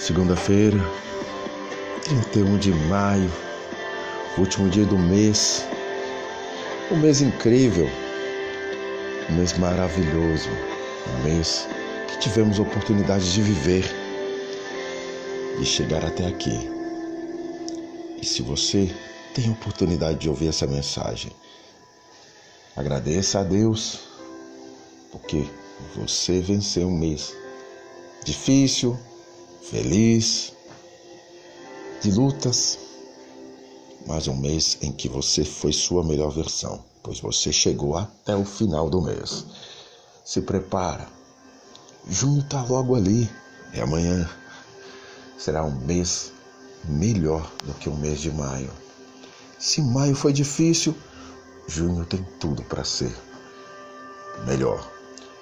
segunda-feira, 31 de maio, último dia do mês. Um mês incrível, um mês maravilhoso, um mês que tivemos oportunidade de viver e chegar até aqui. E se você tem oportunidade de ouvir essa mensagem, agradeça a Deus, porque você venceu um mês difícil, feliz, de lutas, mas um mês em que você foi sua melhor versão, pois você chegou até o final do mês. Se prepara. Está logo ali, é amanhã. Será um mês melhor do que o mês de maio. Se maio foi difícil, junho tem tudo para ser melhor.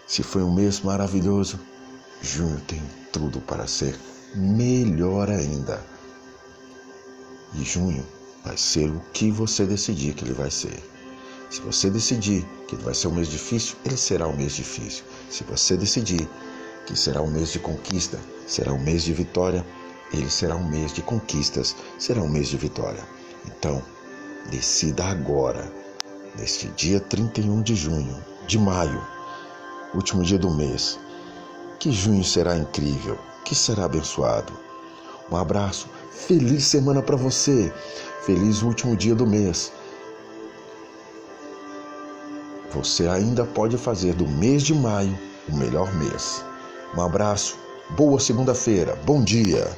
Se foi um mês maravilhoso, junho tem tudo para ser melhor ainda. E junho vai ser o que você decidir que ele vai ser. Se você decidir que ele vai ser um mês difícil, ele será um mês difícil. Se você decidir que será um mês de conquista, será um mês de vitória, ele será um mês de conquistas, será um mês de vitória. Então, decida agora, neste dia 31 de junho, de maio, último dia do mês, que junho será incrível, que será abençoado. Um abraço, feliz semana para você, feliz último dia do mês. Você ainda pode fazer do mês de maio o melhor mês. Um abraço, boa segunda-feira, bom dia.